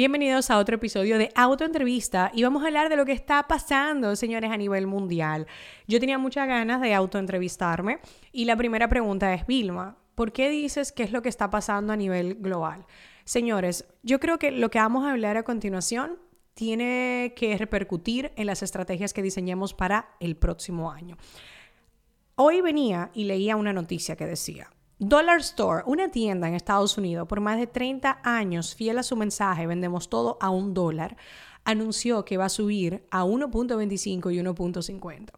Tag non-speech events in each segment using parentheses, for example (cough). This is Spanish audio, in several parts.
Bienvenidos a otro episodio de Autoentrevista y vamos a hablar de lo que está pasando, señores, a nivel mundial. Yo tenía muchas ganas de autoentrevistarme y la primera pregunta es, Vilma, ¿por qué dices qué es lo que está pasando a nivel global? Señores, yo creo que lo que vamos a hablar a continuación tiene que repercutir en las estrategias que diseñemos para el próximo año. Hoy venía y leía una noticia que decía, Dollar Store, una tienda en Estados Unidos por más de 30 años, fiel a su mensaje, vendemos todo a un dólar, anunció que va a subir a 1.25 y 1.50.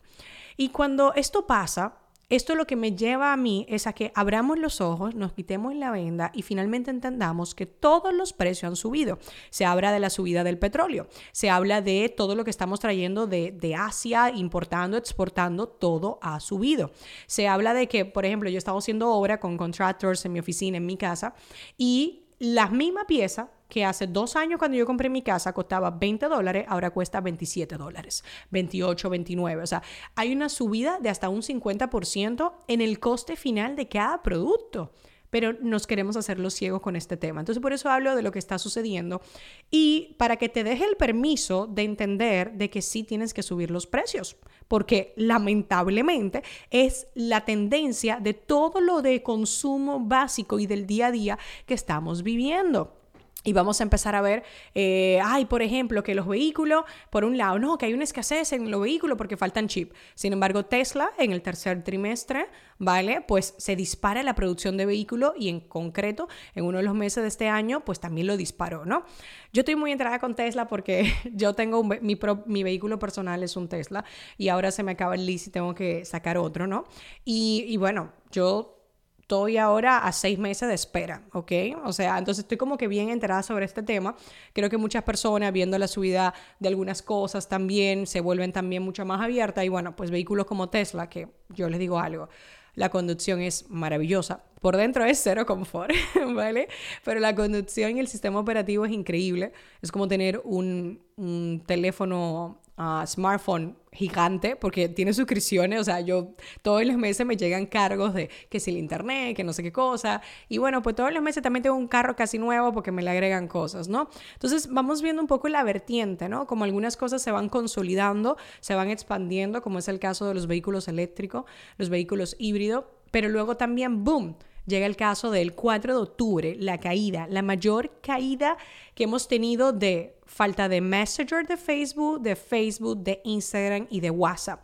Y cuando esto pasa, esto lo que me lleva a mí es a que abramos los ojos, nos quitemos la venda y finalmente entendamos que todos los precios han subido. Se habla de la subida del petróleo, se habla de todo lo que estamos trayendo de, de Asia, importando, exportando, todo ha subido. Se habla de que, por ejemplo, yo estaba haciendo obra con contractors en mi oficina, en mi casa, y la misma pieza que hace dos años cuando yo compré mi casa costaba 20 dólares, ahora cuesta 27 dólares, 28, 29. O sea, hay una subida de hasta un 50% en el coste final de cada producto pero nos queremos hacer los ciegos con este tema. Entonces, por eso hablo de lo que está sucediendo y para que te deje el permiso de entender de que sí tienes que subir los precios, porque lamentablemente es la tendencia de todo lo de consumo básico y del día a día que estamos viviendo. Y vamos a empezar a ver, eh, ay, por ejemplo, que los vehículos, por un lado, no, que hay una escasez en los vehículos porque faltan chip. Sin embargo, Tesla en el tercer trimestre, ¿vale? Pues se dispara la producción de vehículos y en concreto, en uno de los meses de este año, pues también lo disparó, ¿no? Yo estoy muy entrada con Tesla porque (laughs) yo tengo mi, mi vehículo personal es un Tesla y ahora se me acaba el lease y tengo que sacar otro, ¿no? Y, y bueno, yo estoy ahora a seis meses de espera, ¿ok? O sea, entonces estoy como que bien enterada sobre este tema. Creo que muchas personas viendo la subida de algunas cosas también se vuelven también mucho más abiertas y bueno, pues vehículos como Tesla, que yo les digo algo, la conducción es maravillosa. Por dentro es cero confort, (laughs) ¿vale? Pero la conducción y el sistema operativo es increíble. Es como tener un, un teléfono smartphone gigante porque tiene suscripciones, o sea, yo todos los meses me llegan cargos de que si el internet, que no sé qué cosa, y bueno, pues todos los meses también tengo un carro casi nuevo porque me le agregan cosas, ¿no? Entonces vamos viendo un poco la vertiente, ¿no? Como algunas cosas se van consolidando, se van expandiendo, como es el caso de los vehículos eléctricos, los vehículos híbridos, pero luego también, boom, llega el caso del 4 de octubre, la caída, la mayor caída que hemos tenido de falta de Messenger de Facebook, de Facebook, de Instagram y de WhatsApp.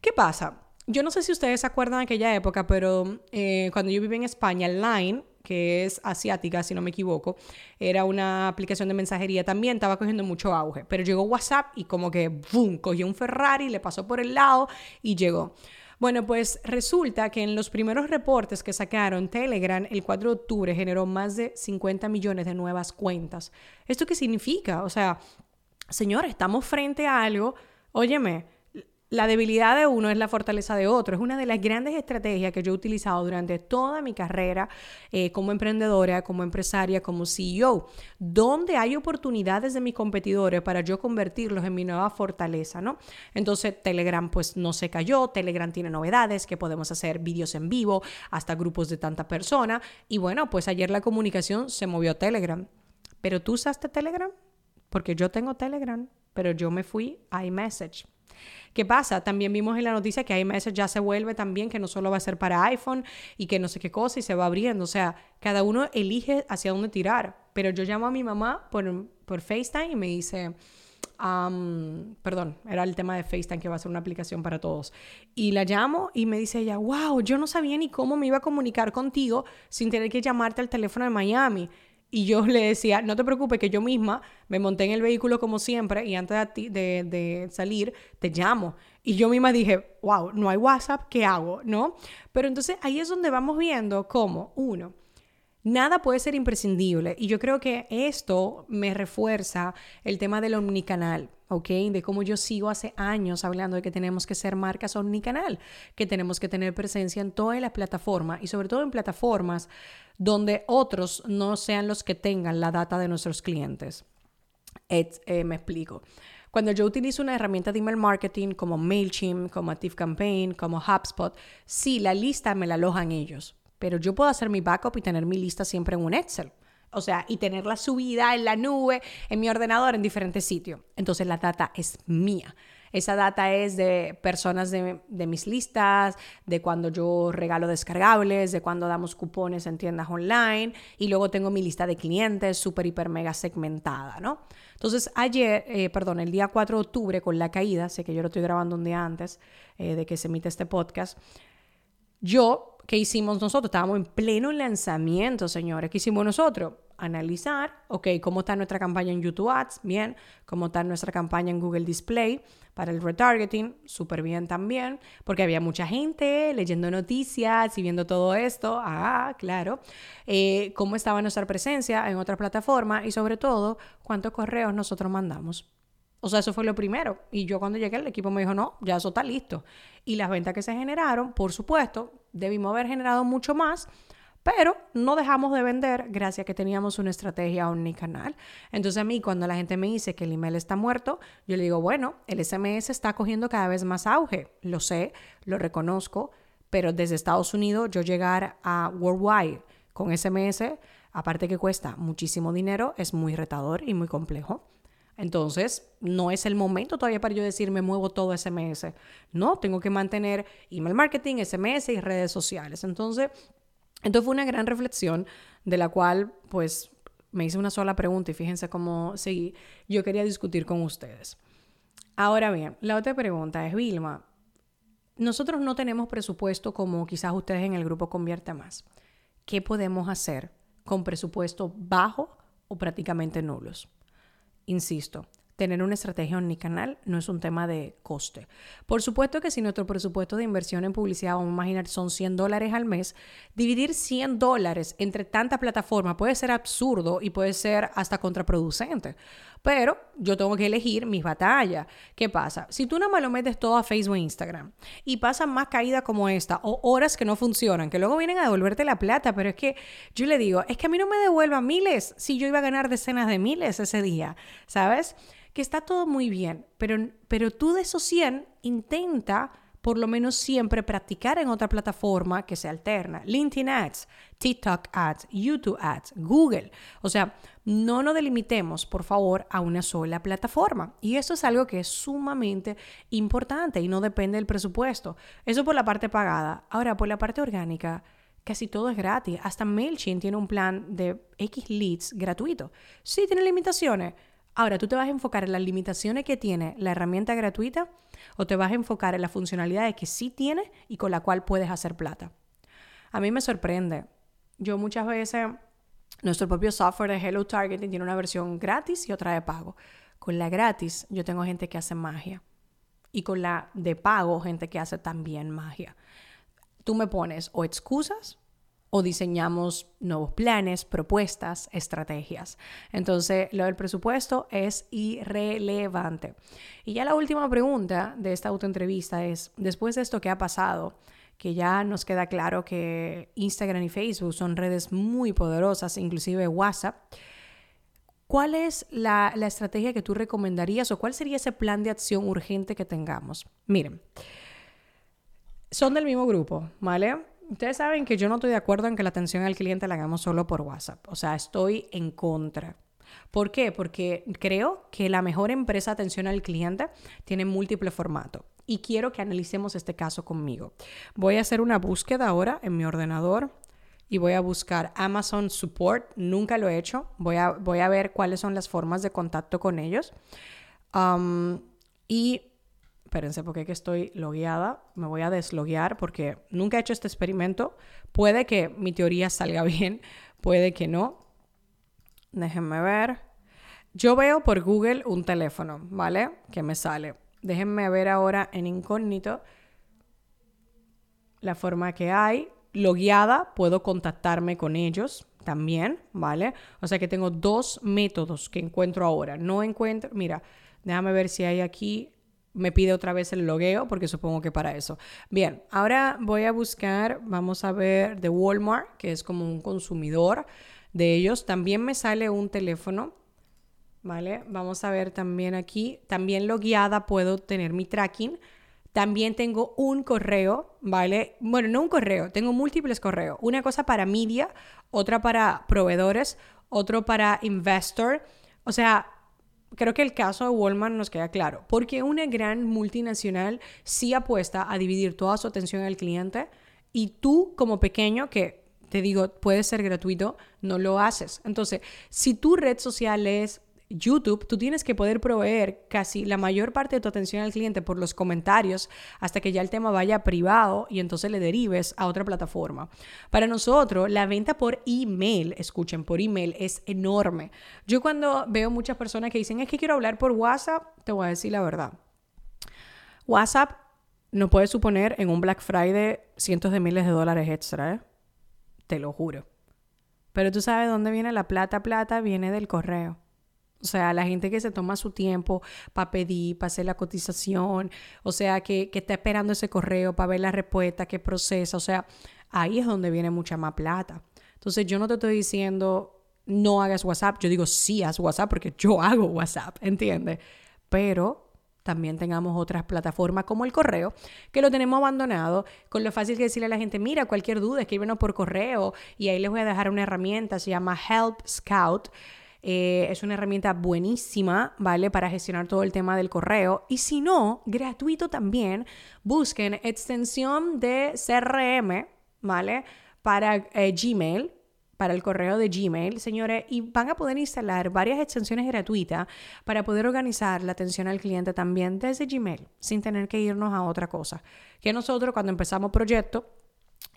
¿Qué pasa? Yo no sé si ustedes se acuerdan de aquella época, pero eh, cuando yo vivía en España, Line, que es asiática, si no me equivoco, era una aplicación de mensajería también, estaba cogiendo mucho auge. Pero llegó WhatsApp y como que, ¡boom!, cogió un Ferrari, le pasó por el lado y llegó. Bueno, pues resulta que en los primeros reportes que sacaron Telegram el 4 de octubre generó más de 50 millones de nuevas cuentas. ¿Esto qué significa? O sea, señor, estamos frente a algo, óyeme, la debilidad de uno es la fortaleza de otro. Es una de las grandes estrategias que yo he utilizado durante toda mi carrera eh, como emprendedora, como empresaria, como CEO. Donde hay oportunidades de mis competidores para yo convertirlos en mi nueva fortaleza, ¿no? Entonces, Telegram pues no se cayó. Telegram tiene novedades que podemos hacer vídeos en vivo, hasta grupos de tanta persona. Y bueno, pues ayer la comunicación se movió a Telegram. ¿Pero tú usaste Telegram? Porque yo tengo Telegram, pero yo me fui a iMessage. ¿Qué pasa? También vimos en la noticia que iMessage ya se vuelve también, que no solo va a ser para iPhone y que no sé qué cosa y se va abriendo. O sea, cada uno elige hacia dónde tirar. Pero yo llamo a mi mamá por, por FaceTime y me dice, perdón, era el tema de FaceTime que va a ser una aplicación para todos. Y la llamo y me dice ella, wow, yo no sabía ni cómo me iba a comunicar contigo sin tener que llamarte al teléfono de Miami. Y yo le decía, no te preocupes, que yo misma me monté en el vehículo como siempre y antes de, salir te llamo. Y yo misma dije, wow, no hay WhatsApp, ¿qué hago? ¿No? Pero entonces ahí es donde vamos viendo cómo, uno, Nada puede ser imprescindible y yo creo que esto me refuerza el tema del omnicanal, ¿ok? De cómo yo sigo hace años hablando de que tenemos que ser marcas omnicanal, que tenemos que tener presencia en todas las plataformas y sobre todo en plataformas donde otros no sean los que tengan la data de nuestros clientes. Eh, me explico. Cuando yo utilizo una herramienta de email marketing como MailChimp, como ActiveCampaign, como HubSpot, sí, la lista me la alojan ellos pero yo puedo hacer mi backup y tener mi lista siempre en un Excel. O sea, y tenerla subida en la nube, en mi ordenador, en diferentes sitios. Entonces la data es mía. Esa data es de personas de, mis listas, de cuando yo regalo descargables, de cuando damos cupones en tiendas online y luego tengo mi lista de clientes súper, hiper, mega segmentada, ¿no? Entonces ayer, eh, perdón, el día 4 de octubre con la caída, sé que yo lo estoy grabando un día antes eh, de que se emite este podcast, yo ¿qué hicimos nosotros? Estábamos en pleno lanzamiento, señores. ¿Qué hicimos nosotros? Analizar, ok, cómo está nuestra campaña en YouTube Ads, bien, cómo está nuestra campaña en Google Display para el retargeting, súper bien también, porque había mucha gente leyendo noticias y viendo todo esto, ah, claro, eh, cómo estaba nuestra presencia en otra plataforma y sobre todo, cuántos correos nosotros mandamos. O sea, eso fue lo primero. Y yo cuando llegué, el equipo me dijo, no, ya eso está listo. Y las ventas que se generaron, por supuesto, debimos haber generado mucho más, pero no dejamos de vender gracias a que teníamos una estrategia omnicanal. Entonces a mí cuando la gente me dice que el email está muerto, yo le digo, bueno, el SMS está cogiendo cada vez más auge. Lo sé, lo reconozco, pero desde Estados Unidos yo llegar a worldwide con SMS, aparte que cuesta muchísimo dinero, es muy retador y muy complejo. Entonces, no es el momento todavía para yo decir me muevo todo SMS. No, tengo que mantener email marketing, SMS y redes sociales. Entonces, entonces fue una gran reflexión de la cual, pues, me hice una sola pregunta y fíjense cómo seguí. Yo quería discutir con ustedes. Ahora bien, la otra pregunta es, Vilma, nosotros no tenemos presupuesto como quizás ustedes en el grupo convierte más. ¿Qué podemos hacer con presupuesto bajo o prácticamente nulos? Insisto, tener una estrategia omnicanal no es un tema de coste. Por supuesto que si nuestro presupuesto de inversión en publicidad, vamos a imaginar, son 100 dólares al mes, dividir 100 dólares entre tantas plataformas puede ser absurdo y puede ser hasta contraproducente. Pero yo tengo que elegir mis batallas. ¿Qué pasa? Si tú no me lo metes todo a Facebook e Instagram y pasan más caídas como esta o horas que no funcionan, que luego vienen a devolverte la plata, pero es que yo le digo, es que a mí no me devuelvan miles si yo iba a ganar decenas de miles ese día, ¿sabes? Que está todo muy bien, pero, pero tú de esos 100 intenta por lo menos siempre practicar en otra plataforma que se alterna. LinkedIn Ads, TikTok Ads, YouTube Ads, Google. O sea, no nos delimitemos, por favor, a una sola plataforma. Y eso es algo que es sumamente importante y no depende del presupuesto. Eso por la parte pagada. Ahora, por la parte orgánica, casi todo es gratis. Hasta MailChimp tiene un plan de X leads gratuito. Sí, tiene limitaciones. Ahora, ¿tú te vas a enfocar en las limitaciones que tiene la herramienta gratuita o te vas a enfocar en las funcionalidades que sí tiene y con la cual puedes hacer plata? A mí me sorprende. Yo muchas veces, nuestro propio software de Hello Targeting tiene una versión gratis y otra de pago. Con la gratis yo tengo gente que hace magia y con la de pago gente que hace también magia. Tú me pones o excusas o diseñamos nuevos planes, propuestas, estrategias. Entonces, lo del presupuesto es irrelevante. Y ya la última pregunta de esta autoentrevista es, después de esto que ha pasado, que ya nos queda claro que Instagram y Facebook son redes muy poderosas, inclusive WhatsApp, ¿cuál es la, la estrategia que tú recomendarías o cuál sería ese plan de acción urgente que tengamos? Miren, son del mismo grupo, ¿vale? Ustedes saben que yo no estoy de acuerdo en que la atención al cliente la hagamos solo por WhatsApp. O sea, estoy en contra. ¿Por qué? Porque creo que la mejor empresa de atención al cliente tiene múltiples formatos. Y quiero que analicemos este caso conmigo. Voy a hacer una búsqueda ahora en mi ordenador y voy a buscar Amazon Support. Nunca lo he hecho. Voy a, voy a ver cuáles son las formas de contacto con ellos. Um, y espérense porque que estoy logueada, me voy a desloguear porque nunca he hecho este experimento. Puede que mi teoría salga (laughs) bien, puede que no. Déjenme ver. Yo veo por Google un teléfono, ¿vale? Que me sale. Déjenme ver ahora en incógnito la forma que hay. Logueada, puedo contactarme con ellos también, ¿vale? O sea que tengo dos métodos que encuentro ahora. No encuentro, mira, déjame ver si hay aquí, me pide otra vez el logueo, porque supongo que para eso. Bien, ahora voy a buscar, vamos a ver, de Walmart, que es como un consumidor de ellos. También me sale un teléfono. ¿Vale? Vamos a ver también aquí. También logueada puedo tener mi tracking. También tengo un correo, ¿vale? Bueno, no un correo, tengo múltiples correos. Una cosa para media, otra para proveedores, otro para investor. O sea, creo que el caso de Walmart nos queda claro, porque una gran multinacional sí apuesta a dividir toda su atención al cliente y tú como pequeño, que te digo, puede ser gratuito, no lo haces. Entonces, si tu red social es YouTube, tú tienes que poder proveer casi la mayor parte de tu atención al cliente por los comentarios hasta que ya el tema vaya privado y entonces le derives a otra plataforma. Para nosotros, la venta por email, escuchen, por email es enorme. Yo cuando veo muchas personas que dicen, es que quiero hablar por WhatsApp, te voy a decir la verdad. WhatsApp no puede suponer en un Black Friday cientos de miles de dólares extra, ¿eh? Te lo juro. Pero tú sabes dónde viene la plata, plata, viene del correo. O sea, la gente que se toma su tiempo para pedir, para hacer la cotización, o sea, que, que está esperando ese correo para ver la respuesta, que procesa, o sea, ahí es donde viene mucha más plata. Entonces, yo no te estoy diciendo no hagas WhatsApp, yo digo sí haz WhatsApp porque yo hago WhatsApp, ¿entiendes? Pero también tengamos otras plataformas como el correo, que lo tenemos abandonado, con lo fácil que decirle a la gente, mira, cualquier duda, escríbenos por correo y ahí les voy a dejar una herramienta, se llama Help Scout eh, es una herramienta buenísima, ¿vale? Para gestionar todo el tema del correo. Y si no, gratuito también, busquen extensión de CRM, ¿vale? Para eh, Gmail, para el correo de Gmail, señores, y van a poder instalar varias extensiones gratuitas para poder organizar la atención al cliente también desde Gmail, sin tener que irnos a otra cosa. Que nosotros cuando empezamos proyecto,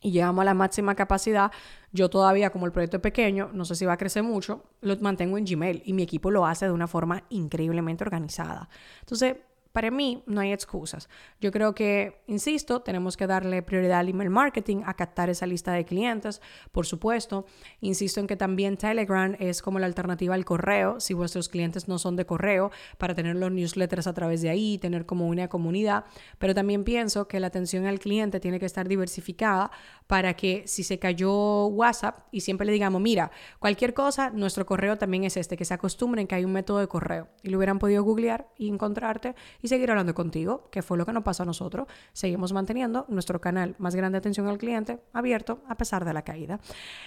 y llegamos a la máxima capacidad, yo todavía como el proyecto es pequeño, no sé si va a crecer mucho, lo mantengo en Gmail y mi equipo lo hace de una forma increíblemente organizada. Entonces, para mí no hay excusas. Yo creo que, insisto, tenemos que darle prioridad al email marketing, a captar esa lista de clientes, por supuesto. Insisto en que también Telegram es como la alternativa al correo, si vuestros clientes no son de correo, para tener los newsletters a través de ahí, tener como una comunidad. Pero también pienso que la atención al cliente tiene que estar diversificada para que si se cayó WhatsApp y siempre le digamos, mira, cualquier cosa, nuestro correo también es este, que se acostumbren que hay un método de correo y lo hubieran podido googlear y encontrarte y seguir hablando contigo, que fue lo que nos pasó a nosotros. Seguimos manteniendo nuestro canal más grande de atención al cliente abierto a pesar de la caída.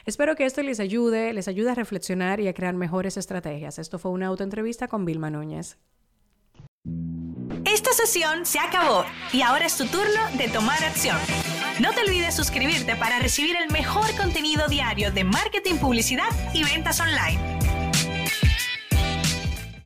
Espero que esto les ayude, les ayude a reflexionar y a crear mejores estrategias. Esto fue una autoentrevista con Vilma Núñez. Esta sesión se acabó y ahora es tu turno de tomar acción. No te olvides suscribirte para recibir el mejor contenido diario de marketing, publicidad y ventas online.